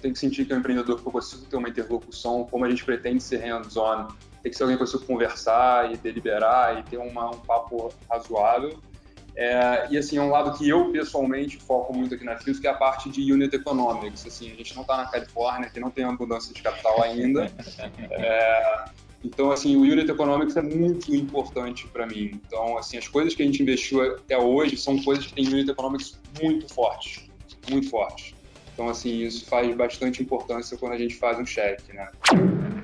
tem que sentir que é um empreendedor que eu consigo ter uma interlocução, como a gente pretende ser hands-on. Tem que ser alguém que eu consigo conversar e deliberar e ter uma, um papo razoável. É, e assim, é um lado que eu pessoalmente foco muito aqui na Fios, que é a parte de unit economics. Assim, a gente não está na Califórnia, que não tem abundância de capital ainda. É, então, assim, o unit economics é muito importante para mim. Então, assim, as coisas que a gente investiu até hoje são coisas que têm unit economics muito fortes, muito fortes. Então, assim, isso faz bastante importância quando a gente faz um cheque, né?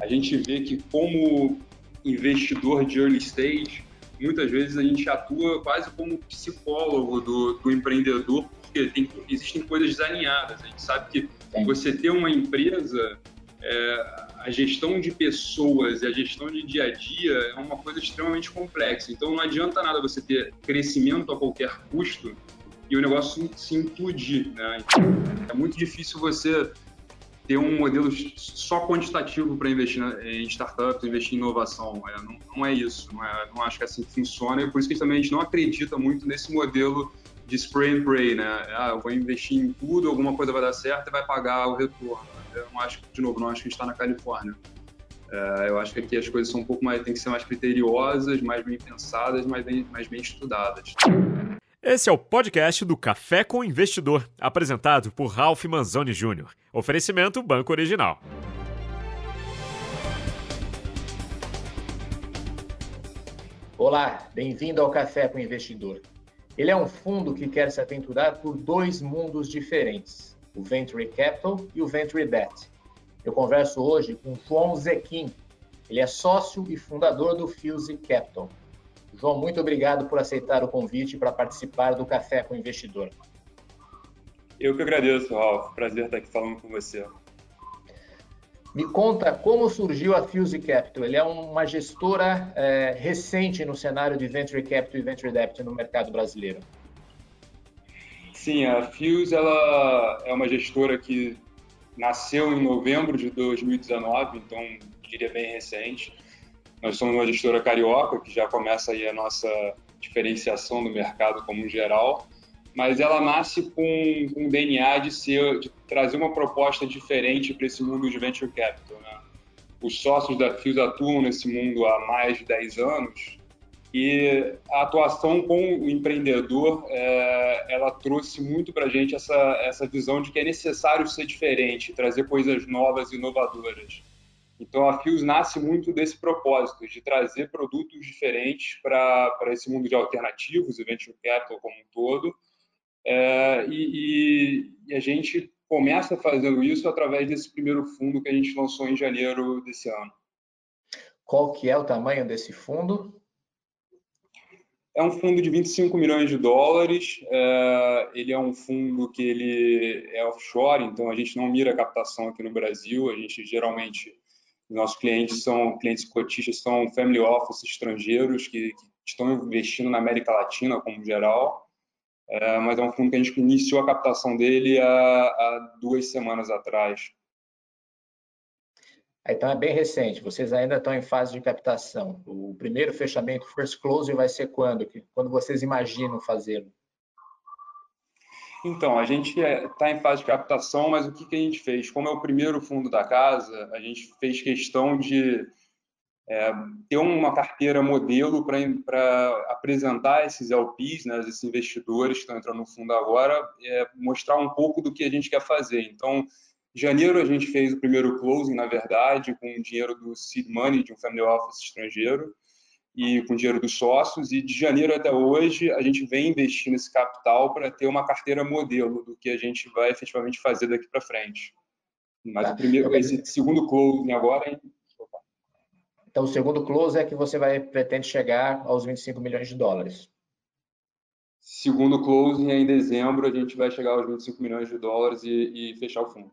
A gente vê que como investidor de early stage, muitas vezes a gente atua quase como psicólogo do, do empreendedor, porque tem, existem coisas desalinhadas. A gente sabe que Sim. você ter uma empresa, é, a gestão de pessoas e a gestão de dia a dia é uma coisa extremamente complexa. Então não adianta nada você ter crescimento a qualquer custo e o negócio se implodir. Né? É muito difícil você ter um modelo só quantitativo para investir em startups, investir em inovação. É, não, não, é isso, não, é, não acho que é assim que funciona, e por isso que também a gente não acredita muito nesse modelo de spray and pray, né? Ah, eu vou investir em tudo, alguma coisa vai dar certo e vai pagar o retorno. Eu não acho, de novo, não acho que a gente está na Califórnia. É, eu acho que aqui as coisas são um pouco mais, tem que ser mais criteriosas, mais bem pensadas, mais bem, mais bem estudadas. Esse é o podcast do Café com Investidor, apresentado por Ralph Manzoni Jr. Oferecimento Banco Original. Olá, bem-vindo ao Café com Investidor. Ele é um fundo que quer se aventurar por dois mundos diferentes, o Venture Capital e o Venture Debt. Eu converso hoje com João Zequim. Ele é sócio e fundador do Fuse Capital, João, muito obrigado por aceitar o convite para participar do Café com o Investidor. Eu que agradeço, Ralf. Prazer estar aqui falando com você. Me conta como surgiu a Fuse Capital. Ele é uma gestora é, recente no cenário de Venture Capital e Venture Debt no mercado brasileiro. Sim, a Fuse ela é uma gestora que nasceu em novembro de 2019, então diria bem recente. Nós somos uma gestora carioca, que já começa aí a nossa diferenciação do mercado como geral, mas ela nasce com, um DNA de, ser, de trazer uma proposta diferente para esse mundo de venture capital. Né? Os sócios da FIOS atuam nesse mundo há mais de 10 anos e a atuação com o empreendedor, é, ela trouxe muito para a gente essa, essa visão de que é necessário ser diferente, trazer coisas novas inovadoras. Então, a Fios nasce muito desse propósito, de trazer produtos diferentes para esse mundo de alternativos, e venture capital como um todo. É, e, e, a gente começa fazendo isso através desse primeiro fundo que a gente lançou em janeiro desse ano. Qual que é o tamanho desse fundo? É um fundo de 25 milhões de dólares. É, ele é um fundo que ele é offshore, então a gente não mira a captação aqui no Brasil. A gente geralmente nossos clientes são clientes cotistas, são family office estrangeiros que, que estão investindo na América Latina como geral. É, mas é um fundo que a gente iniciou a captação dele há, há duas semanas atrás. Então é bem recente, vocês ainda estão em fase de captação. O primeiro fechamento, first close, vai ser quando? Quando vocês imaginam fazê-lo? Então, a gente está em fase de captação, mas o que, que a gente fez? Como é o primeiro fundo da casa, a gente fez questão de é, ter uma carteira modelo para apresentar esses LPs, né, esses investidores que estão entrando no fundo agora, é, mostrar um pouco do que a gente quer fazer. Então, em janeiro a gente fez o primeiro closing, na verdade, com dinheiro do seed money de um family office estrangeiro e com dinheiro dos sócios, e de janeiro até hoje a gente vem investindo esse capital para ter uma carteira modelo do que a gente vai efetivamente fazer daqui para frente. Mas tá. o primeiro, esse segundo closing agora. Então, o segundo close é que você vai pretende chegar aos 25 milhões de dólares. Segundo closing em dezembro, a gente vai chegar aos 25 milhões de dólares e, e fechar o fundo.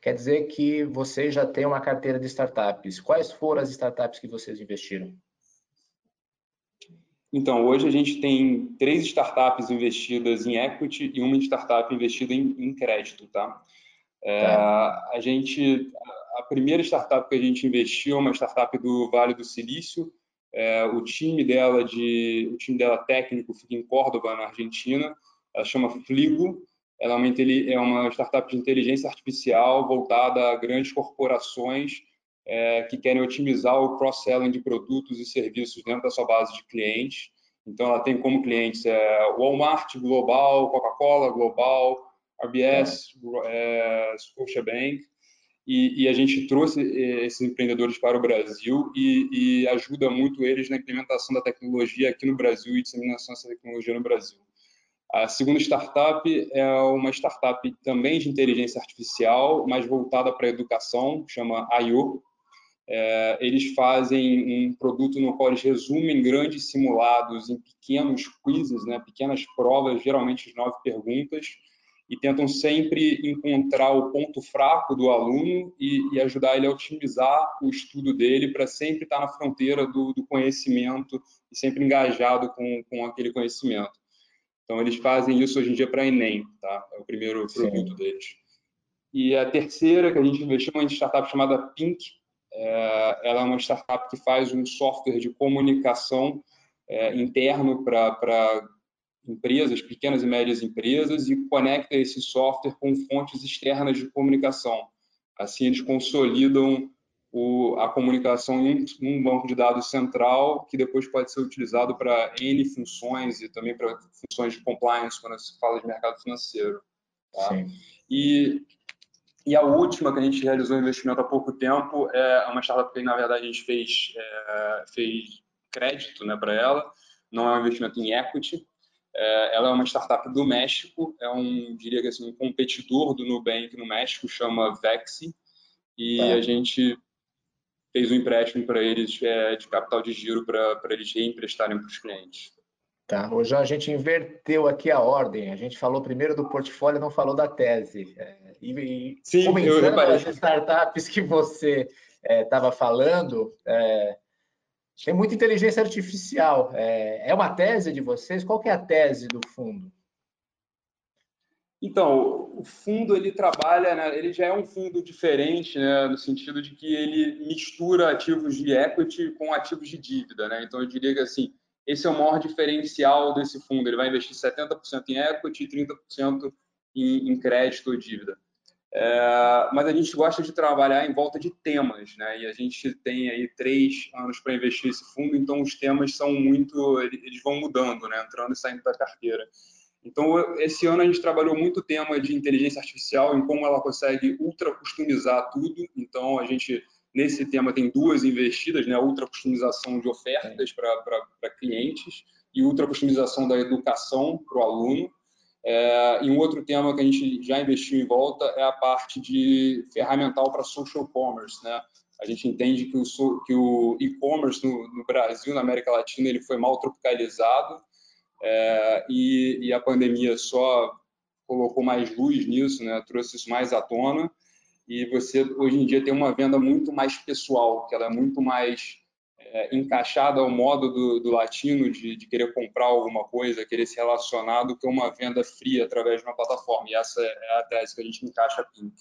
Quer dizer que você já tem uma carteira de startups. Quais foram as startups que vocês investiram? Então, hoje a gente tem três startups investidas em equity e uma startup investida em, em crédito, tá? É, tá. A gente, a primeira startup que a gente investiu é uma startup do Vale do Silício. É, o time dela de, o time dela técnico fica em Córdoba, na Argentina. Ela chama Fligo. ela é uma, é uma startup de inteligência artificial voltada a grandes corporações é, que querem otimizar o cross-selling de produtos e serviços dentro da sua base de clientes. Então, ela tem como clientes é, Walmart Global, Coca-Cola Global, RBS, é, Scotiabank, e, e, a gente trouxe esses empreendedores para o Brasil e, e, ajuda muito eles na implementação da tecnologia aqui no Brasil e disseminação dessa tecnologia no Brasil. A segunda startup é uma startup também de inteligência artificial, mais voltada para a educação, chama IO. É, eles fazem um produto no qual eles resumem grandes simulados em pequenos quizzes, né, pequenas provas, geralmente de nove perguntas, e tentam sempre encontrar o ponto fraco do aluno e, e ajudar ele a otimizar o estudo dele para sempre estar na fronteira do, do, conhecimento e sempre engajado com, com aquele conhecimento. Então, eles fazem isso hoje em dia para a Enem, tá? É o primeiro produto Sim. deles. E a terceira, que a gente investiu, é uma startup chamada Pink. É, ela é uma startup que faz um software de comunicação é, interno para empresas, pequenas e médias empresas, e conecta esse software com fontes externas de comunicação. Assim, eles consolidam o, a comunicação em um, um, banco de dados central, que depois pode ser utilizado para N funções e também para funções de compliance, quando se fala de mercado financeiro. Tá? E, e a última que a gente realizou investimento há pouco tempo é uma startup que, na verdade, a gente fez, é, fez crédito né, para ela, não é um investimento em equity, é, ela é uma startup do México, é um, diria que assim, um competidor do Nubank no México, chama Vexi, e tá. a gente fez um empréstimo para eles é, de capital de giro para eles reemprestarem para os clientes. Tá, hoje a gente inverteu aqui a ordem. A gente falou primeiro do portfólio, não falou da tese. É, e, e Sim, comentando as startups que você estava é, falando, é, tem muita inteligência artificial. É, é uma tese de vocês? Qual que é a tese do fundo? Então, o fundo ele trabalha, né, ele já é um fundo diferente, né, no sentido de que ele mistura ativos de equity com ativos de dívida, né? Então eu diria que assim, esse é o maior diferencial desse fundo. Ele vai investir 70% em equity e 30% em, em crédito ou dívida. É, mas a gente gosta de trabalhar em volta de temas, né? E a gente tem aí três anos para investir esse fundo, então os temas são muito, eles vão mudando, né? Entrando e saindo da carteira. Então esse ano a gente trabalhou muito o tema de inteligência artificial, em como ela consegue ultra customizar tudo. Então a gente nesse tema tem duas investidas, né? Ultra customização de ofertas para clientes e ultra customização da educação para o aluno. É, e um outro tema que a gente já investiu em volta é a parte de ferramental para social commerce, né? A gente entende que o, que o e-commerce no, no, Brasil, na América Latina, ele foi mal tropicalizado é, e, e, a pandemia só colocou mais luz nisso, né? Trouxe isso mais à tona e você hoje em dia tem uma venda muito mais pessoal, que ela é muito mais é, encaixada ao modo do, do latino de, de, querer comprar alguma coisa, querer se relacionar, do que uma venda fria através de uma plataforma. E essa é a tese que a gente encaixa Pink.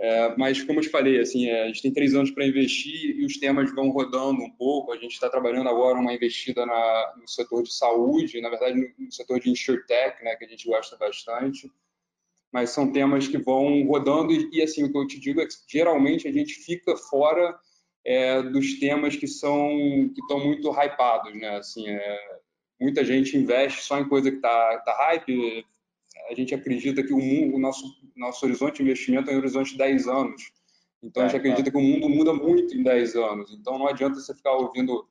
É, mas, como eu te falei, assim, é, a gente tem três anos para investir e os temas vão rodando um pouco. A gente está trabalhando agora uma investida na, no setor de saúde, na verdade, no, no setor de insurtech, né, que a gente gosta bastante. Mas são temas que vão rodando e, e, assim, o que eu te digo é que geralmente a gente fica fora é, dos temas que são que estão muito hypados, né? Assim, é, muita gente investe só em coisa que está tá hype. A gente acredita que o, mundo, o nosso nosso horizonte de investimento é um horizonte de 10 anos. Então, a gente é, acredita que o mundo muda muito em 10 anos. Então, não adianta você ficar ouvindo o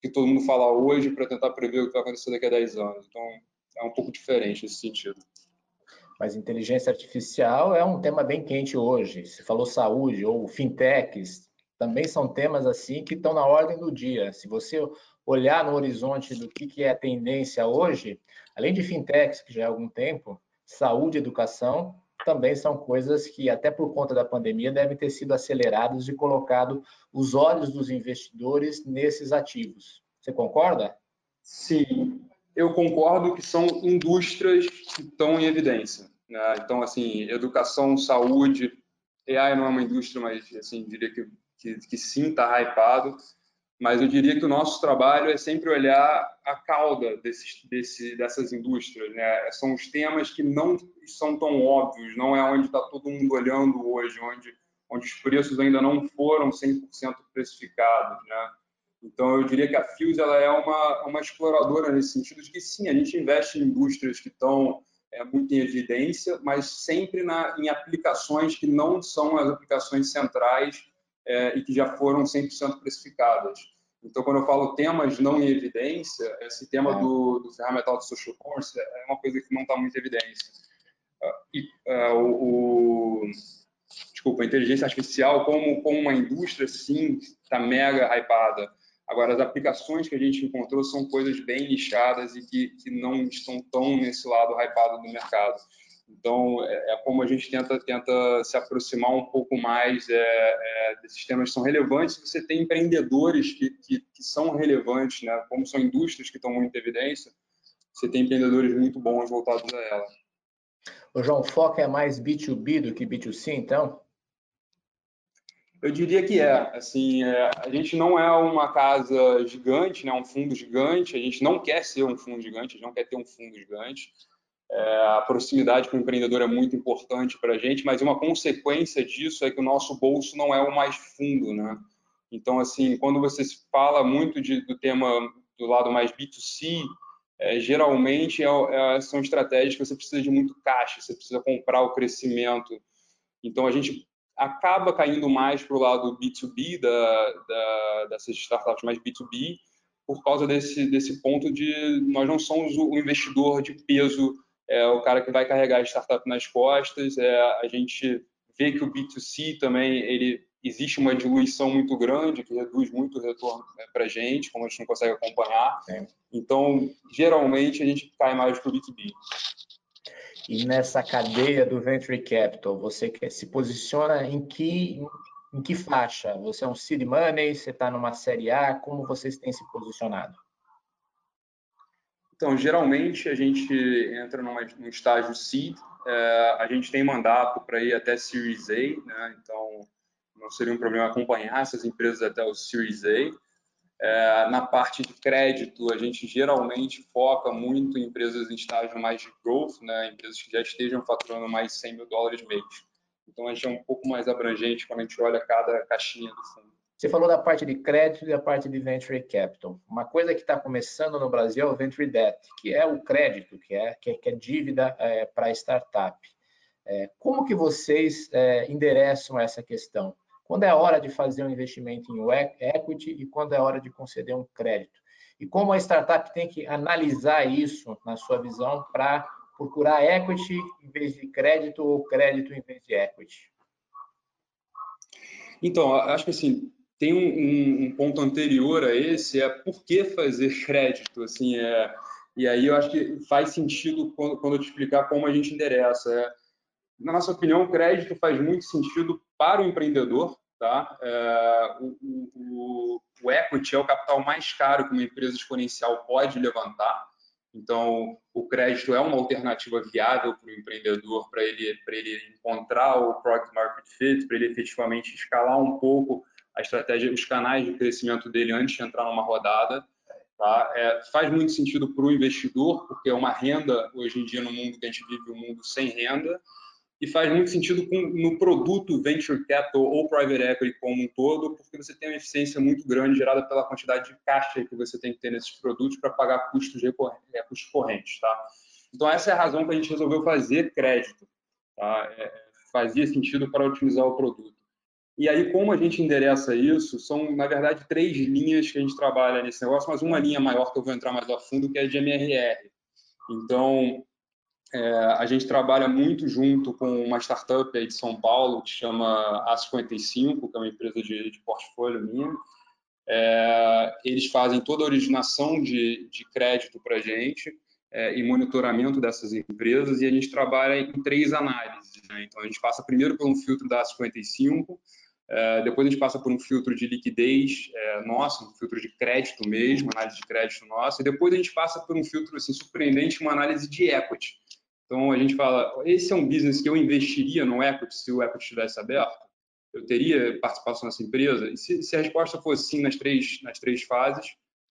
que todo mundo fala hoje para tentar prever o que vai acontecer daqui a 10 anos. Então, é um pouco diferente nesse sentido. Mas inteligência artificial é um tema bem quente hoje. Você falou saúde ou fintechs, também são temas assim que estão na ordem do dia. Se você olhar no horizonte do que, que é tendência hoje, além de fintechs, que já há algum tempo, saúde e educação também são coisas que, até por conta da pandemia, devem ter sido acelerados e colocado os olhos dos investidores nesses ativos. Você concorda? Sim, eu concordo que são indústrias que estão em evidência. Né? Então, assim, educação, saúde, AI não é uma indústria, mas assim, diria que que, que sim está hypado, mas eu diria que o nosso trabalho é sempre olhar a cauda desses, desse, dessas indústrias. Né? São os temas que não são tão óbvios, não é onde está todo mundo olhando hoje, onde, onde os preços ainda não foram 100% precificados. Né? Então, eu diria que a Fuse ela é uma, uma exploradora nesse sentido de que, sim, a gente investe em indústrias que estão é, muito em evidência, mas sempre na, em aplicações que não são as aplicações centrais é, e que já foram 100% precificadas. Então, quando eu falo temas não em evidência, esse tema é. do, do ferramental de social commerce é uma coisa que não está muito em evidência. Uh, e, uh, o, o, desculpa, a inteligência artificial como, como uma indústria, sim, está mega hypada. Agora, as aplicações que a gente encontrou são coisas bem nichadas e que, que não estão tão nesse lado hypado do mercado. Então, é, é, como a gente tenta, tenta se aproximar um pouco mais é, é, desses temas que são relevantes. Você tem empreendedores que, que, que, são relevantes, né? como são indústrias que estão muito em evidência, você tem empreendedores muito bons voltados a ela. O João, o foco é mais B2B do que B2C, então? Eu diria que é. Assim, é, a gente não é uma casa gigante, né, um fundo gigante. A gente não quer ser um fundo gigante, a gente não quer ter um fundo gigante. É, a proximidade com o empreendedor é muito importante para a gente, mas uma consequência disso é que o nosso bolso não é o mais fundo, né? Então, assim, quando você fala muito de, do tema do lado mais B2C, é, geralmente é, é, são estratégias que você precisa de muito caixa, você precisa comprar o crescimento. Então, a gente acaba caindo mais para o lado B2B da, da, dessas startups mais B2B, por causa desse, desse ponto de nós não somos o investidor de peso é o cara que vai carregar a startup nas costas. É, a gente vê que o B2C também ele existe uma diluição muito grande que reduz muito o retorno né, para a gente, como a gente não consegue acompanhar. Então, geralmente a gente cai mais para o B2B. E nessa cadeia do venture capital, você se posiciona em que em que faixa? Você é um seed money? Você está numa série A? Como vocês têm se posicionado? Então, geralmente a gente entra numa, num estágio seed, é, a gente tem mandato para ir até Series A, né? então não seria um problema acompanhar essas empresas até o Series A. É, na parte de crédito, a gente geralmente foca muito em empresas em estágio mais de growth, né? empresas que já estejam faturando mais de 100 mil dólares mês. Então, a gente é um pouco mais abrangente quando a gente olha cada caixinha do fundo. Você falou da parte de crédito e a parte de venture capital. Uma coisa que está começando no Brasil é o venture debt, que é o crédito, que é, que é, é dívida é, para startup. É, como que vocês é, endereçam essa questão? Quando é a hora de fazer um investimento em equity e quando é a hora de conceder um crédito? E como a startup tem que analisar isso, na sua visão, para procurar equity em vez de crédito ou crédito em vez de equity? Então, acho que assim, tem um, um, um, ponto anterior a esse, é por que fazer crédito, assim, é, e aí eu acho que faz sentido quando, quando eu te explicar como a gente endereça. É, na nossa opinião, crédito faz muito sentido para o empreendedor, tá? É, o, o, o equity é o capital mais caro que uma empresa exponencial pode levantar, então, o crédito é uma alternativa viável para o empreendedor, para ele, ele encontrar o product market fit, para ele efetivamente escalar um pouco a estratégia, os canais de crescimento dele antes de entrar numa rodada. Tá? É, faz muito sentido para o investidor, porque é uma renda, hoje em dia, no mundo que a gente vive, um mundo sem renda, e faz muito sentido com, no produto venture capital ou private equity como um todo, porque você tem uma eficiência muito grande gerada pela quantidade de caixa que você tem que ter nesses produtos para pagar custos, é, custos correntes. Tá? Então, essa é a razão que a gente resolveu fazer crédito. Tá? É, fazia sentido para utilizar o produto. E aí, como a gente endereça isso, são, na verdade, três linhas que a gente trabalha nesse negócio, mas uma linha maior que eu vou entrar mais a fundo, que é de MRR. Então, é, a gente trabalha muito junto com uma startup aí de São Paulo, que chama A55, que é uma empresa de, de portfólio minha. É, eles fazem toda a originação de, de crédito para a gente é, e monitoramento dessas empresas, e a gente trabalha em três análises. Né? Então, a gente passa primeiro por um filtro da A55, é, depois a gente passa por um filtro de liquidez é, nosso, um filtro de crédito mesmo, análise de crédito nosso, e depois a gente passa por um filtro assim, surpreendente, uma análise de equity. Então a gente fala, esse é um business que eu investiria no equity se o equity estivesse aberto? eu teria participação nessa empresa? E se, se a resposta for sim nas três, nas três fases,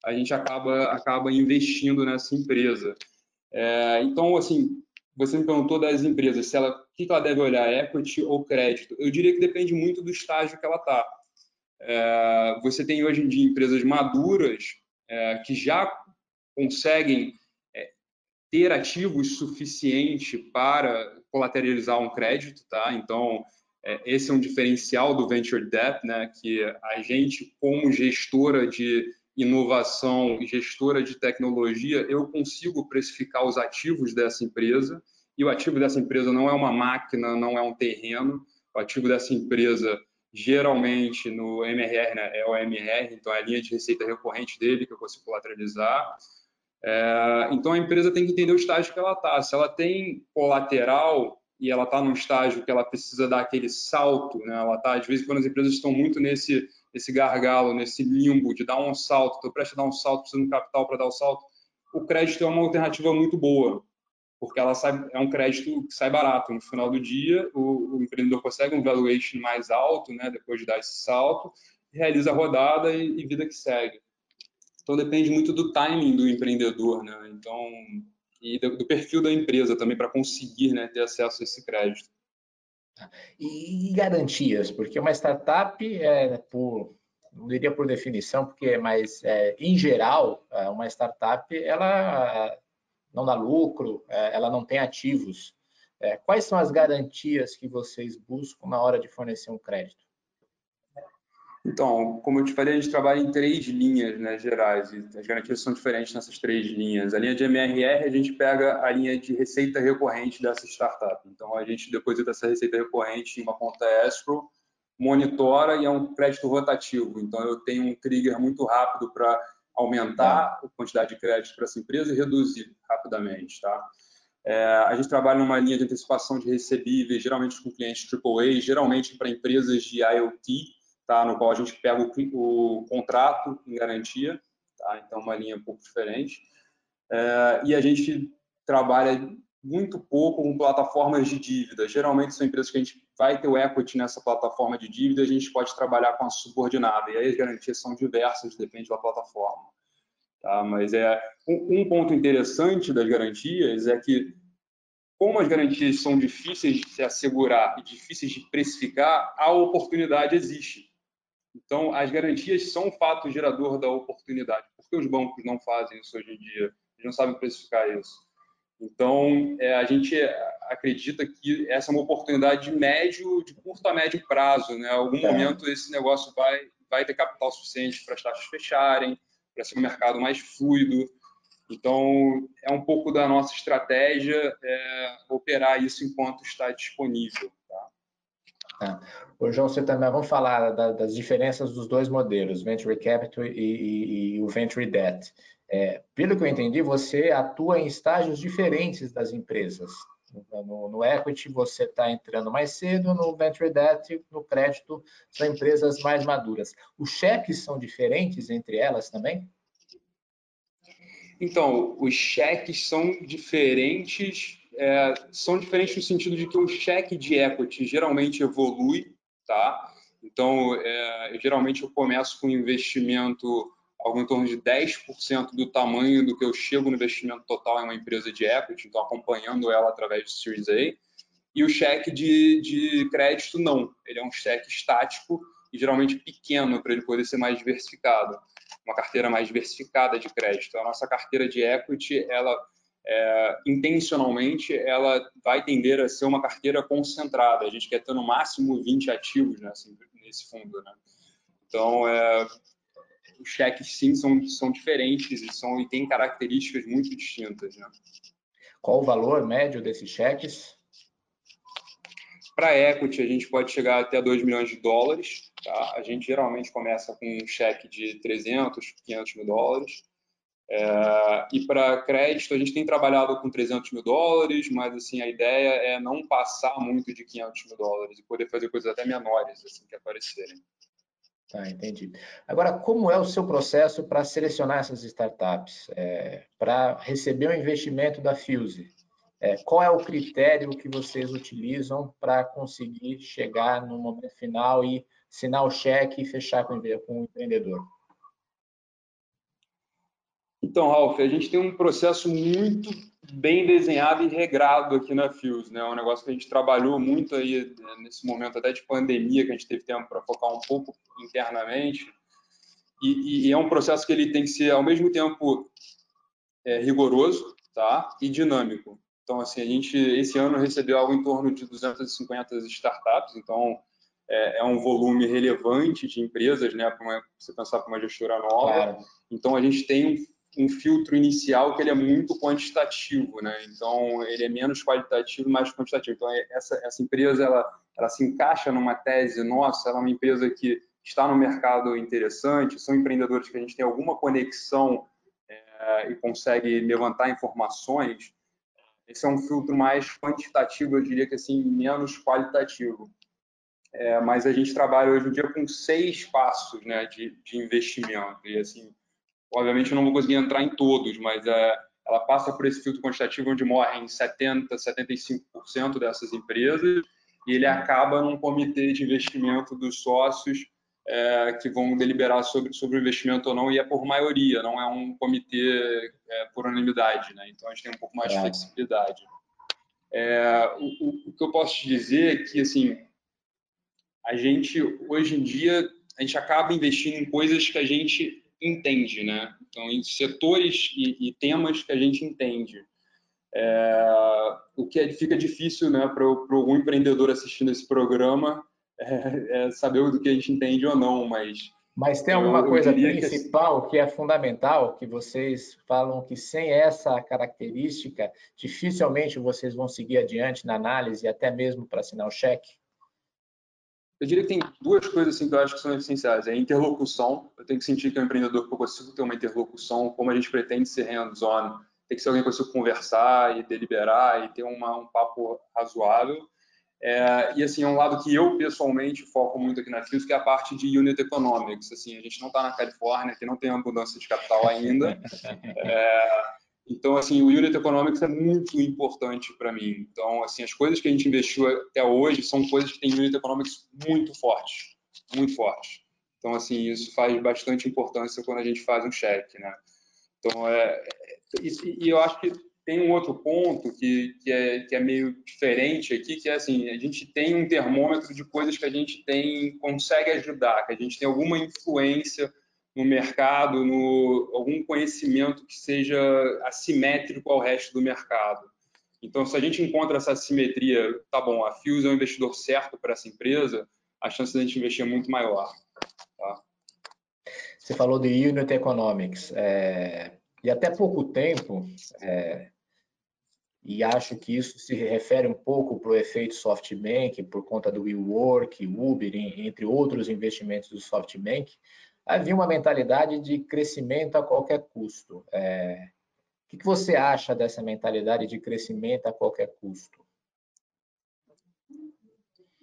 a gente acaba, acaba investindo nessa empresa. É, então, assim, você me perguntou das empresas, se ela, o que ela deve olhar, equity ou crédito? Eu diria que depende muito do estágio que ela está. É, você tem hoje em dia empresas maduras é, que já conseguem é, ter ativos suficientes para colateralizar um crédito, tá? Então, é, esse é um diferencial do venture debt, né? Que a gente, como gestora de inovação e gestora de tecnologia, eu consigo precificar os ativos dessa empresa. E o ativo dessa empresa não é uma máquina, não é um terreno. O ativo dessa empresa, geralmente no MRR, né, é o MRR, então é a linha de receita recorrente dele que eu consigo colateralizar. É, então a empresa tem que entender o estágio que ela está. Se ela tem colateral e ela está num estágio que ela precisa dar aquele salto, né, ela está, às vezes, quando as empresas estão muito nesse esse gargalo, nesse limbo de dar um salto, estou prestes a dar um salto, preciso de um capital para dar o salto, o crédito é uma alternativa muito boa, porque ela sai, é um crédito que sai barato. No final do dia, o, o empreendedor consegue um valuation mais alto, né, depois de dar esse salto, realiza a rodada e, e vida que segue. Então depende muito do timing do empreendedor, né? Então e do, do perfil da empresa também para conseguir, né, ter acesso a esse crédito. E, garantias, porque uma startup, é, por, não diria por definição, porque é mais, é, em geral, é, uma startup, ela não dá lucro, é, ela não tem ativos. Quais são as garantias que vocês buscam na hora de fornecer um crédito? Então, como eu te falei, a gente trabalha em três linhas né, gerais, e as garantias são diferentes nessas três linhas. A linha de MRR, a gente pega a linha de receita recorrente dessa startup. Então, a gente deposita essa receita recorrente em uma conta escrow, monitora e é um crédito rotativo. Então, eu tenho um trigger muito rápido para aumentar a quantidade de crédito para essa empresa e reduzir rapidamente. Tá? É, a gente trabalha numa linha de antecipação de recebíveis, geralmente com clientes AAA, geralmente para empresas de IoT, tá? no qual a gente pega o, o contrato em garantia, tá? então uma linha um pouco diferente. É, e a gente trabalha muito pouco com plataformas de dívida. Geralmente são empresas que a gente vai ter o equity nessa plataforma de dívida, a gente pode trabalhar com a subordinada. E aí as garantias são diversas, depende da plataforma. Tá? Mas é um, um ponto interessante das garantias é que como as garantias são difíceis de se assegurar e difíceis de precificar, a oportunidade existe. Então, as garantias são um fato gerador da oportunidade. Por que os bancos não fazem isso hoje em dia? Eles não sabem precificar isso. Então, é, a gente acredita que essa é uma oportunidade de médio, de curto a médio prazo. Né? Em algum é. momento, esse negócio vai, vai ter capital suficiente para as taxas fecharem, para ser um mercado mais fluido. Então, é um pouco da nossa estratégia é, operar isso enquanto está disponível. Tá? Ô, João, também vamos falar da, das diferenças dos dois modelos, Venture Capital e, e, e o Venture Debt. É, pelo que eu entendi, você atua em estágios diferentes das empresas. No, no equity você está entrando mais cedo, no venture debt, no crédito são empresas mais maduras. Os cheques são diferentes entre elas também? Então, os cheques são diferentes é, são diferentes no sentido de que o cheque de equity geralmente evolui, tá? Então, é, geralmente eu começo com um investimento algo em torno de 10% do tamanho do que eu chego no investimento total em uma empresa de equity, então acompanhando ela através do Series A. E o cheque de, de crédito, não. Ele é um cheque estático e geralmente pequeno para ele poder ser mais diversificado. Uma carteira mais diversificada de crédito. A nossa carteira de equity, ela é, intencionalmente ela vai tender a ser uma carteira concentrada. A gente quer ter no máximo 20 ativos nessa, nesse fundo. Né? Então, é, os cheques sim são, são diferentes e, são, e têm características muito distintas. Né? Qual o valor médio desses cheques? Para equity, a gente pode chegar até 2 milhões de dólares. Tá? A gente geralmente começa com um cheque de 300, 500 mil dólares. É, e para crédito, a gente tem trabalhado com 300 mil dólares, mas assim a ideia é não passar muito de 500 mil dólares e poder fazer coisas até menores assim que aparecerem. Tá, entendi. Agora, como é o seu processo para selecionar essas startups, é, para receber o investimento da Fuse? É, qual é o critério que vocês utilizam para conseguir chegar no momento final e assinar o cheque e fechar com o empreendedor? Então, Ralf, a gente tem um processo muito bem desenhado e regrado aqui na Fios, né? É um negócio que a gente trabalhou muito aí né, nesse momento até de pandemia, que a gente teve tempo para focar um pouco internamente. E, e, é um processo que ele tem que ser ao mesmo tempo é, rigoroso, tá? E dinâmico. Então, assim, a gente esse ano recebeu algo em torno de 250 startups, então é, é um volume relevante de empresas, né? Para você pensar para uma gestora nova. Claro. Então, a gente tem um um filtro inicial que ele é muito quantitativo, né? Então ele é menos qualitativo, mais quantitativo. Então essa essa empresa ela ela se encaixa numa tese nossa, ela é uma empresa que está no mercado interessante, são empreendedores que a gente tem alguma conexão é, e consegue levantar informações. Esse é um filtro mais quantitativo, eu diria que assim menos qualitativo. É, mas a gente trabalha hoje em dia com seis passos, né, de, de investimento e assim Obviamente, eu não vou conseguir entrar em todos, mas é, ela passa por esse filtro quantitativo onde morrem 70%, 75% dessas empresas e ele acaba num comitê de investimento dos sócios é, que vão deliberar sobre, sobre o investimento ou não, e é por maioria, não é um comitê é, por unanimidade. Né? Então, a gente tem um pouco mais de flexibilidade. É, o, o, que eu posso te dizer é que, assim, a gente, hoje em dia, a gente acaba investindo em coisas que a gente entende, né? Então, em setores e, e temas que a gente entende. É, o que é, fica difícil né, para algum empreendedor assistindo esse programa é, é, saber do que a gente entende ou não, mas... Mas tem alguma eu, coisa eu principal que... que é fundamental, que vocês falam que sem essa característica, dificilmente vocês vão seguir adiante na análise, até mesmo para assinar o cheque? Eu diria que tem duas coisas assim, que eu acho que são essenciais. É a interlocução. Eu tenho que sentir que é um empreendedor que eu consigo ter uma interlocução, como a gente pretende ser hands-on. Tem que ser alguém que eu consigo conversar e deliberar e ter uma, um papo razoável. É, e assim, é um lado que eu pessoalmente foco muito aqui na FIOS, que é a parte de unit economics. Assim, a gente não está na Califórnia, que não tem abundância de capital ainda. É, então, assim, o Unit Economics é muito importante para mim. Então, assim, as coisas que a gente investiu até hoje são coisas que têm Unit Economics muito fortes, muito fortes. Então, assim, isso faz bastante importância quando a gente faz um cheque, né? Então, é, e, e eu acho que tem um outro ponto que, que, é, que é meio diferente aqui, que é assim, a gente tem um termômetro de coisas que a gente tem consegue ajudar, que a gente tem alguma influência no mercado, no algum conhecimento que seja assimétrico ao resto do mercado. Então, se a gente encontra essa assimetria, tá bom, a Fuse é o investidor certo para essa empresa, a chance de a gente investir é muito maior. Tá? Você falou de Unit Economics. É, e até pouco tempo, é, e acho que isso se refere um pouco para o efeito SoftBank, por conta do WeWork, Uber, entre outros investimentos do SoftBank, havia uma mentalidade de crescimento a qualquer custo. É, o que você acha dessa mentalidade de crescimento a qualquer custo?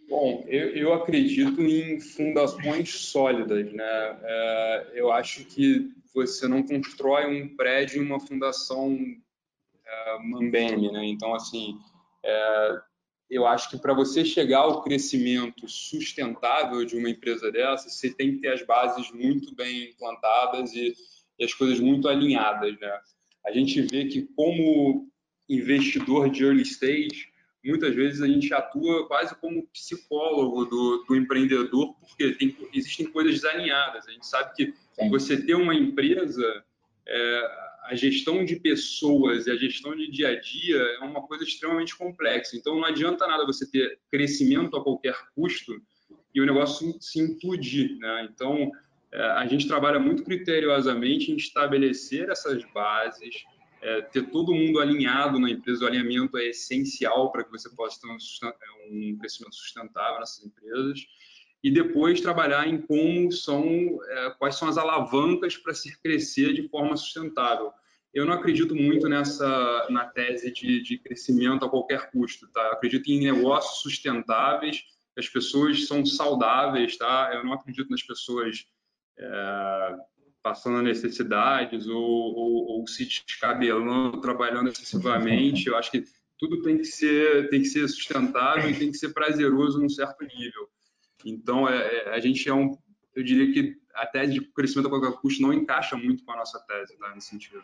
Bom, eu, eu acredito em fundações sólidas, né? É, eu acho que você não constrói um prédio em uma fundação é, né? Então, assim, é, eu acho que para você chegar ao crescimento sustentável de uma empresa dessa, você tem que ter as bases muito bem implantadas e, e as coisas muito alinhadas, né? A gente vê que como investidor de early stage, muitas vezes a gente atua quase como psicólogo do, do empreendedor, porque tem, existem coisas desalinhadas. A gente sabe que Sim. você ter uma empresa, é, a gestão de pessoas e a gestão de dia a dia é uma coisa extremamente complexa. Então, não adianta nada você ter crescimento a qualquer custo e o negócio se implodir. Né? Então, é, a gente trabalha muito criteriosamente em estabelecer essas bases, é, ter todo mundo alinhado na empresa. O alinhamento é essencial para que você possa ter um, um crescimento sustentável nessas empresas e depois trabalhar em como são, é, quais são as alavancas para se crescer de forma sustentável. Eu não acredito muito nessa na tese de, de crescimento a qualquer custo, tá? Eu acredito em negócios sustentáveis, as pessoas são saudáveis, tá? Eu não acredito nas pessoas é, passando necessidades ou, ou, ou se descabelando, trabalhando excessivamente. Eu acho que tudo tem que ser tem que ser sustentável e tem que ser prazeroso num certo nível. Então, é, é a gente é um, eu diria que a tese de crescimento a qualquer custo não encaixa muito com a nossa tese, tá, nesse sentido.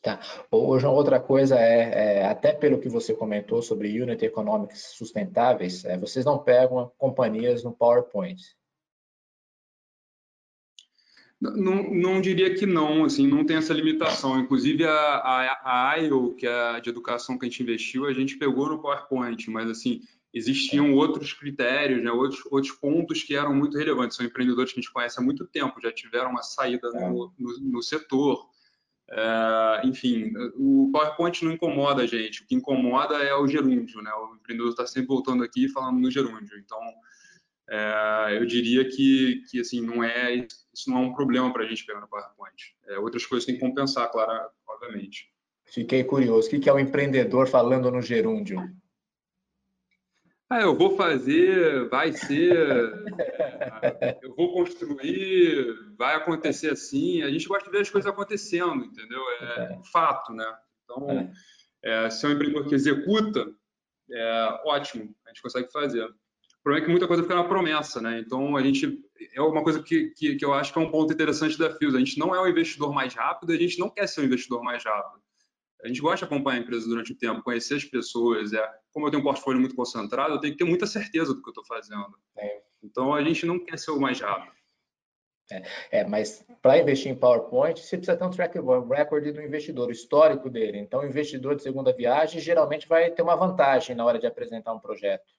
Tá. João, outra coisa é, é, até pelo que você comentou sobre unit economics sustentáveis, é, vocês não pegam companhias no PowerPoint. Não, não diria que não, assim, não tem essa limitação. Inclusive, a, a, a IO, que é a de educação que a gente investiu, a gente pegou no PowerPoint, mas, assim, existiam outros critérios, né, outros, outros pontos que eram muito relevantes. São empreendedores que a gente conhece há muito tempo, já tiveram uma saída no, no, no setor. É, enfim, o PowerPoint não incomoda a gente, o que incomoda é o gerúndio, né? O empreendedor está sempre voltando aqui e falando no gerúndio. Então, é, eu diria que, que assim, não é, isso não é um problema para a gente pegar no PowerPoint. É, outras coisas tem que compensar, claro, obviamente. Fiquei curioso. O que é o empreendedor falando no gerúndio? Ah, eu vou fazer, vai ser, eu vou construir, vai acontecer assim. A gente gosta de ver as coisas acontecendo, entendeu? É um fato, né? Então, é, se é um empreendedor que executa, é ótimo, a gente consegue fazer. O problema é que muita coisa fica na promessa, né? Então, a gente é uma coisa que, que, que eu acho que é um ponto interessante da Fios. A gente não é o investidor mais rápido, a gente não quer ser o investidor mais rápido. A gente gosta de acompanhar a empresa durante o tempo, conhecer as pessoas. É, como eu tenho um portfólio muito concentrado, eu tenho que ter muita certeza do que eu estou fazendo. É. Então, a gente não quer ser o mais rápido. É, é mas para investir em PowerPoint, você precisa ter um track record do investidor, o histórico dele. Então, o investidor de segunda viagem geralmente vai ter uma vantagem na hora de apresentar um projeto.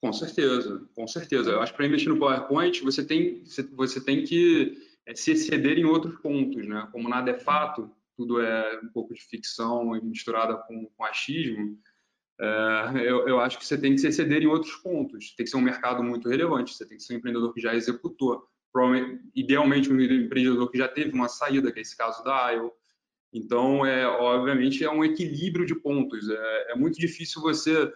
Com certeza, com certeza. Eu acho que para investir no PowerPoint, você tem, você tem que é, se exceder em outros pontos, né? Como nada é fato, tudo é um pouco de ficção misturada com, com achismo, é, eu, eu, acho que você tem que se exceder em outros pontos. Tem que ser um mercado muito relevante, você tem que ser um empreendedor que já executou. Idealmente, um empreendedor que já teve uma saída, que é esse caso da IO. Então, é, obviamente, é um equilíbrio de pontos. É, é muito difícil você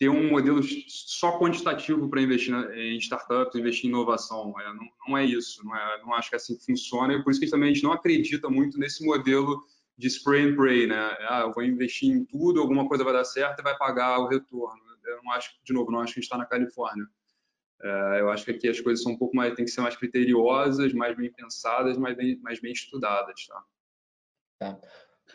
ter um modelo só quantitativo para investir em startups, investir em inovação. É, não, não, é isso, não, é, não acho que é assim funciona, e por isso que também a gente não acredita muito nesse modelo de spray and pray, né? Ah, eu vou investir em tudo, alguma coisa vai dar certo e vai pagar o retorno. Eu não acho, de novo, não acho que a gente está na Califórnia. É, eu acho que aqui as coisas são um pouco mais, tem que ser mais criteriosas, mais bem pensadas, mais bem, mais bem estudadas, tá? Tá.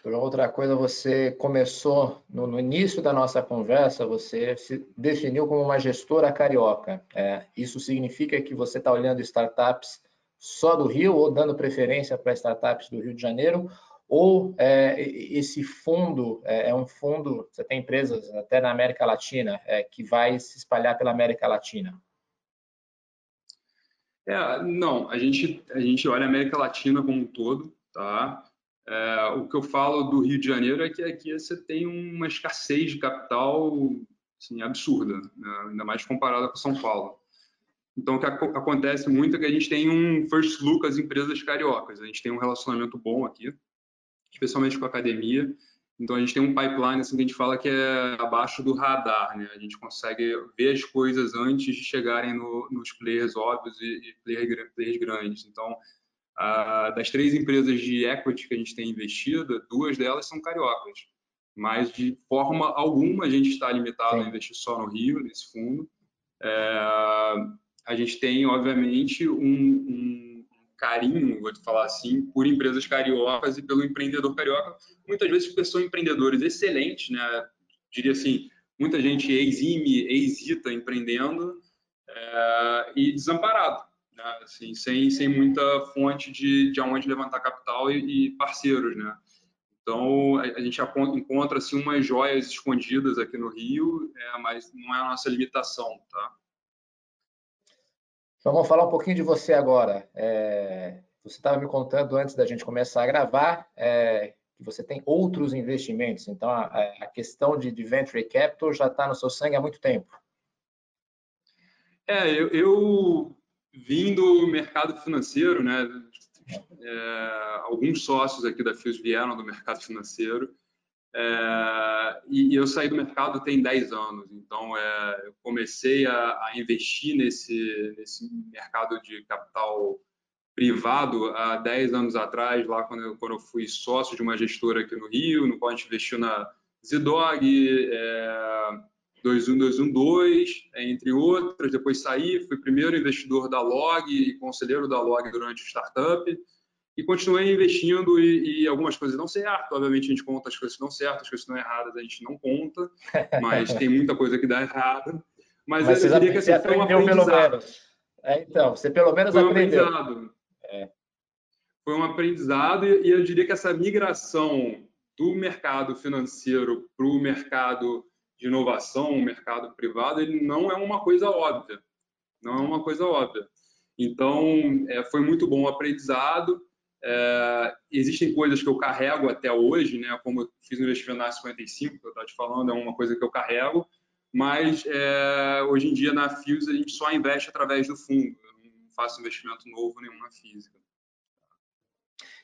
Por outra coisa, você começou no, no, início da nossa conversa, você se definiu como uma gestora carioca. É, isso significa que você está olhando startups só do Rio ou dando preferência para startups do Rio de Janeiro? Ou é, esse fundo é, é, um fundo, você tem empresas até na América Latina, é, que vai se espalhar pela América Latina? É, não, a gente, a gente olha a América Latina como um todo, tá? É, o que eu falo do Rio de Janeiro é que aqui você tem uma escassez de capital assim, absurda, né? ainda mais comparada com São Paulo. Então, o que acontece muito é que a gente tem um first look às empresas cariocas. A gente tem um relacionamento bom aqui, especialmente com a academia. Então, a gente tem um pipeline assim, que a gente fala que é abaixo do radar. Né? A gente consegue ver as coisas antes de chegarem no, nos players óbvios e, e players, players grandes. Então, ah, das três empresas de equity que a gente tem investido, duas delas são cariocas. Mas, de forma alguma, a gente está limitado Sim. a investir só no Rio, nesse fundo. É, a gente tem, obviamente, um, um, carinho, vou te falar assim, por empresas cariocas e pelo empreendedor carioca, muitas vezes porque são empreendedores excelentes, né? Diria assim, muita gente exime, exita empreendendo é, e desamparado né? assim, sem, sem muita fonte de, de onde levantar capital e, e parceiros, né? Então, a, a, gente encontra assim, umas joias escondidas aqui no Rio, é, mas não é a nossa limitação, tá? Então, vamos falar um pouquinho de você agora. É, você estava me contando antes da gente começar a gravar é, que você tem outros investimentos. Então, a, a questão de, de venture capital já está no seu sangue há muito tempo. É, eu, eu vim do mercado financeiro, né? É, alguns sócios aqui da FIOS vieram do mercado financeiro é, e, e, eu saí do mercado tem 10 anos. Então, é, eu comecei a, a, investir nesse, nesse mercado de capital privado há 10 anos atrás, lá quando eu, quando eu fui sócio de uma gestora aqui no Rio, no qual a gente investiu na Zidog, é, 21212, entre outras. Depois saí, fui primeiro investidor da Log e conselheiro da Log durante o startup. E continuei investindo e, e, algumas coisas não certo. Obviamente, a gente conta as coisas que dão certo, as coisas que estão erradas a gente não conta, mas tem muita coisa que dá errado. Mas, mas eu diria que assim, foi um aprendizado. Pelo menos. É, então, você pelo menos foi um aprendeu. Aprendizado. É. Foi um aprendizado e, e eu diria que essa migração do mercado financeiro para o mercado de inovação, o mercado privado, ele não é uma coisa óbvia. Não é uma coisa óbvia. Então, é, foi muito bom o aprendizado. É, existem coisas que eu carrego até hoje, né? Como eu fiz no investimento na 55, que eu estava te falando, é uma coisa que eu carrego. Mas é, hoje em dia na Fuse a gente só investe através do fundo. Eu não faço investimento novo nenhum na física.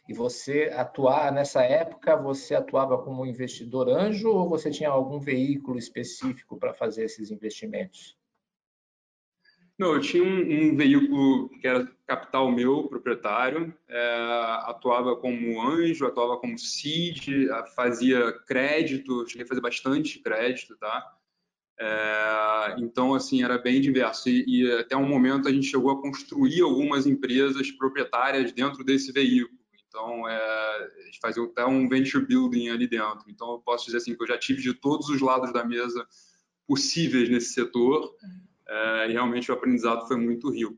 E você atuar nessa época, você atuava como investidor anjo ou você tinha algum veículo específico para fazer esses investimentos? Não, eu tinha um, um, veículo que era capital meu, proprietário, é, atuava como anjo, atuava como seed, fazia crédito, cheguei a fazer bastante crédito, tá? É, então, assim, era bem diverso. E, e, até um momento a gente chegou a construir algumas empresas proprietárias dentro desse veículo. Então, é, gente fazia até um venture building ali dentro. Então, eu posso dizer assim que eu já tive de todos os lados da mesa possíveis nesse setor é, e realmente o aprendizado foi muito rico.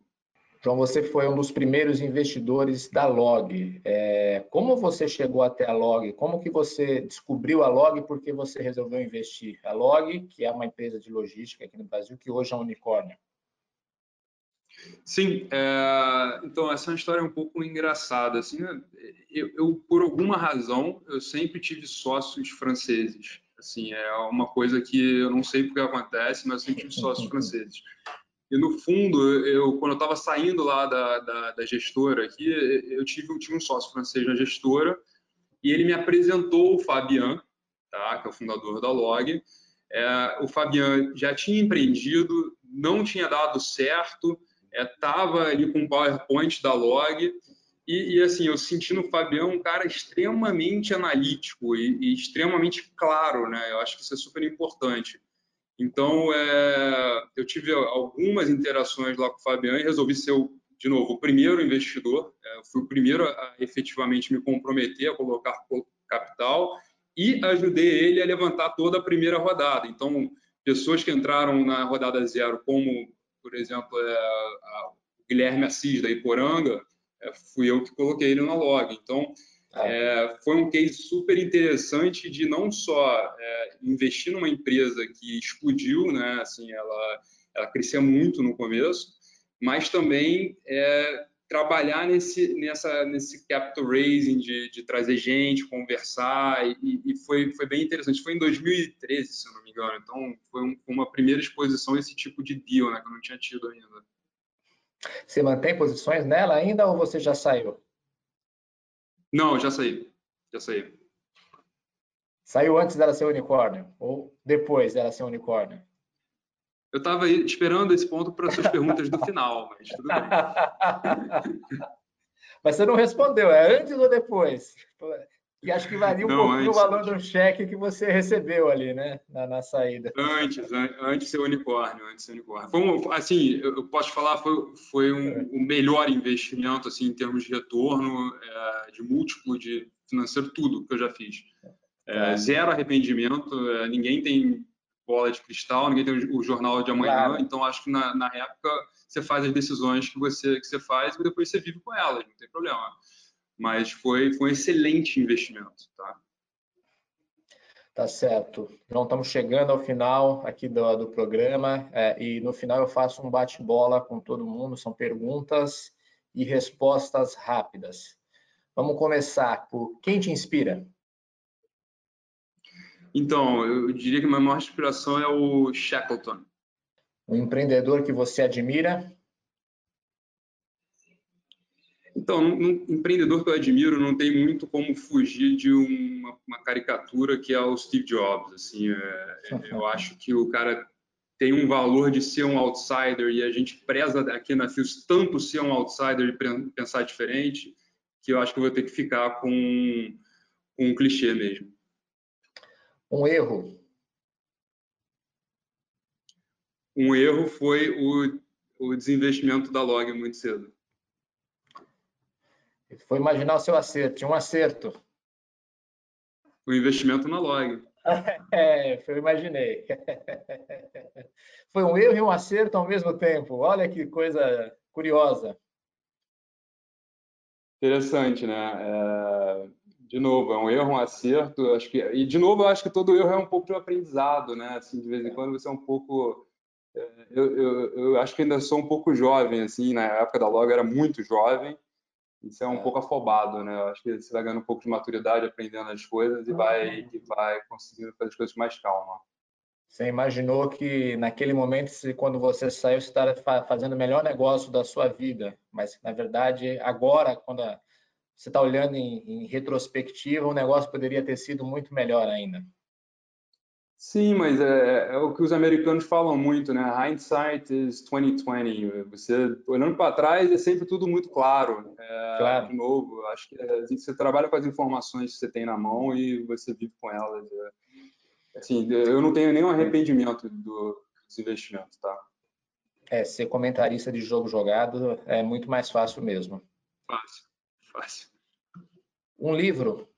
João, você foi um dos primeiros investidores da Log. É, como você chegou até a Log? Como que você descobriu a Log por que você resolveu investir? A Log, que é uma empresa de logística aqui no Brasil, que hoje é um unicórnio. Sim, é, então essa é uma história um pouco engraçada. Assim, eu, eu, por alguma razão, eu sempre tive sócios franceses. Assim, é uma coisa que eu não sei porque acontece, mas eu sempre tive sócios franceses. E no fundo, eu quando eu estava saindo lá da, da, da, gestora aqui, eu tive, eu tive um sócio francês na gestora e ele me apresentou o Fabian, tá, que é o fundador da Log. É, o Fabian já tinha empreendido, não tinha dado certo, estava é, ali com o PowerPoint da Log e, e, assim, eu senti no Fabião um cara extremamente analítico e, e, extremamente claro, né? Eu acho que isso é super importante. Então, é, eu tive algumas interações lá com o Fabião e resolvi ser, o, de novo, o primeiro investidor. É, fui o primeiro a efetivamente me comprometer a colocar capital e ajudei ele a levantar toda a primeira rodada. Então, pessoas que entraram na rodada zero, como, por exemplo, é, a, o Guilherme Assis, da Iporanga, é, fui eu que coloquei ele na log. Então, ah. é, foi um case super interessante de não só é, investir numa empresa que explodiu, né? Assim, ela, ela crescia muito no começo, mas também é, trabalhar nesse, nessa, nesse capital raising, de, de trazer gente, conversar, e, e, foi, foi bem interessante. Foi em 2013, se eu não me engano, então foi um, uma primeira exposição a esse tipo de deal, né, que eu não tinha tido ainda. Você mantém posições nela ainda ou você já saiu? Não, já saí. Já saí. Saiu antes dela ser unicórnio ou depois dela ser unicórnio? Eu estava esperando esse ponto para suas perguntas do final, mas tudo bem. mas você não respondeu, é antes ou depois? E acho que varia um não, pouquinho antes, o valor do cheque que você recebeu ali, né? Na, na saída. Antes, antes de ser unicórnio, antes ser unicórnio. Foi um, assim, eu posso falar, foi, foi um, é. o melhor investimento, assim, em termos de retorno, é, de múltiplo, de financeiro, tudo que eu já fiz. É, é. zero arrependimento, é, ninguém tem bola de cristal, ninguém tem o jornal de amanhã, claro. então acho que na, na época você faz as decisões que você, que você faz e depois você vive com elas, não tem problema mas foi, foi um excelente investimento, tá? Tá certo. Então, estamos chegando ao final aqui do, do programa é, e no final eu faço um bate-bola com todo mundo, são perguntas e respostas rápidas. Vamos começar por quem te inspira? Então, eu diria que a minha maior inspiração é o Shackleton. Um empreendedor que você admira? Então, um, empreendedor que eu admiro não tem muito como fugir de uma, uma caricatura que é o Steve Jobs. Assim, é, é eu acho que o cara tem um valor de ser um outsider e a gente preza aqui na Fios tanto ser um outsider e pensar diferente que eu acho que eu vou ter que ficar com, com um clichê mesmo. Um erro. Um erro foi o, o desinvestimento da Log muito cedo. Foi imaginar o seu acerto. Um acerto. O investimento na Log. É, eu imaginei. Foi um erro e um acerto ao mesmo tempo. Olha que coisa curiosa. Interessante, né? É, de novo, é um erro, um acerto. Acho que e de novo, eu acho que todo erro é um pouco de aprendizado, né? Assim, de vez em quando você é um pouco é, eu, eu, eu acho que ainda sou um pouco jovem, assim, na época da Log era muito jovem, isso é um é. pouco afobado, né? Eu acho que você vai ganhando um pouco de maturidade, aprendendo as coisas e vai, e vai conseguindo fazer as coisas com mais calma. Você imaginou que naquele momento, quando você saiu, você estava fazendo o melhor negócio da sua vida, mas na verdade agora, quando você está olhando em, em retrospectiva, o negócio poderia ter sido muito melhor ainda. Sim, mas é, é, o que os americanos falam muito, né? Hindsight is 2020. Você olhando para trás é sempre tudo muito claro. É, claro. De novo, acho que é, você trabalha com as informações que você tem na mão e você vive com elas. É, assim, eu não tenho nenhum arrependimento do, dos investimentos, tá? É, ser comentarista de jogo jogado é muito mais fácil mesmo. Fácil, fácil. Um livro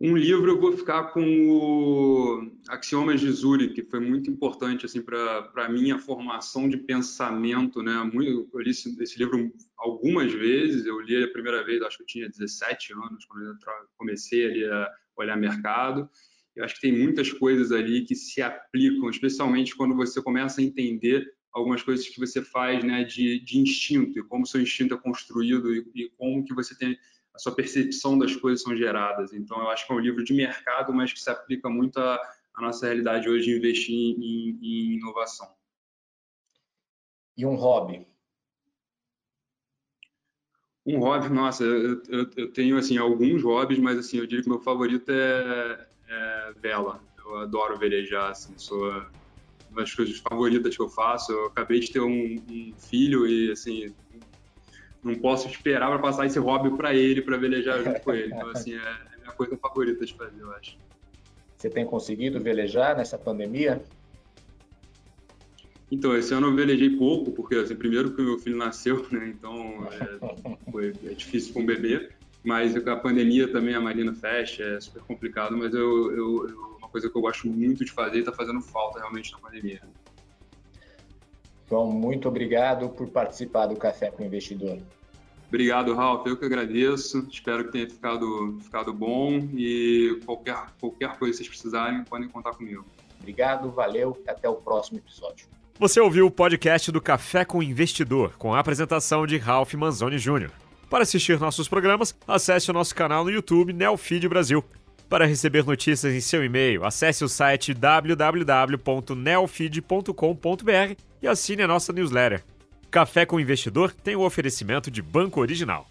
um livro eu vou ficar com o Axiomas de Zurich, que foi muito importante assim para a minha formação de pensamento, né? Muito, eu li esse, esse, livro algumas vezes, eu li a primeira vez, acho que eu tinha 17 anos quando eu comecei ali a olhar mercado. Eu acho que tem muitas coisas ali que se aplicam, especialmente quando você começa a entender algumas coisas que você faz, né, de, de instinto e como seu instinto é construído e, e como que você tem a sua percepção das coisas são geradas. Então, eu acho que é um livro de mercado, mas que se aplica muito à, à nossa realidade hoje de investir em, em, inovação. E um hobby? Um hobby, nossa, eu, eu, eu, tenho assim alguns hobbies, mas assim eu diria que meu favorito é, é vela. Eu adoro velejar, assim, sou das coisas favoritas que eu faço. Eu acabei de ter um, um filho e assim não posso esperar para passar esse hobby para ele, para velejar junto com ele. Então, assim, é, é a minha coisa favorita de fazer, eu acho. Você tem conseguido velejar nessa pandemia? Então, esse ano eu velejei pouco, porque, assim, primeiro que meu filho nasceu, né? Então, é, foi, é difícil com o bebê. Mas a pandemia também, a Marina fecha, é super complicado, mas eu, eu, eu coisa que eu gosto muito de fazer e está fazendo falta realmente na pandemia. João, muito obrigado por participar do Café com o Investidor. Obrigado, Ralf. Eu que agradeço. Espero que tenha ficado, ficado bom e qualquer, qualquer coisa que vocês precisarem, podem contar comigo. Obrigado, valeu e até o próximo episódio. Você ouviu o podcast do Café com o Investidor, com a apresentação de Ralf Manzoni Jr. Para assistir nossos programas, acesse o nosso canal no YouTube Neofeed Brasil. Para receber notícias em seu e-mail, acesse o site www.neofeed.com.br e assine a nossa newsletter. Café com Investidor tem o oferecimento de Banco Original.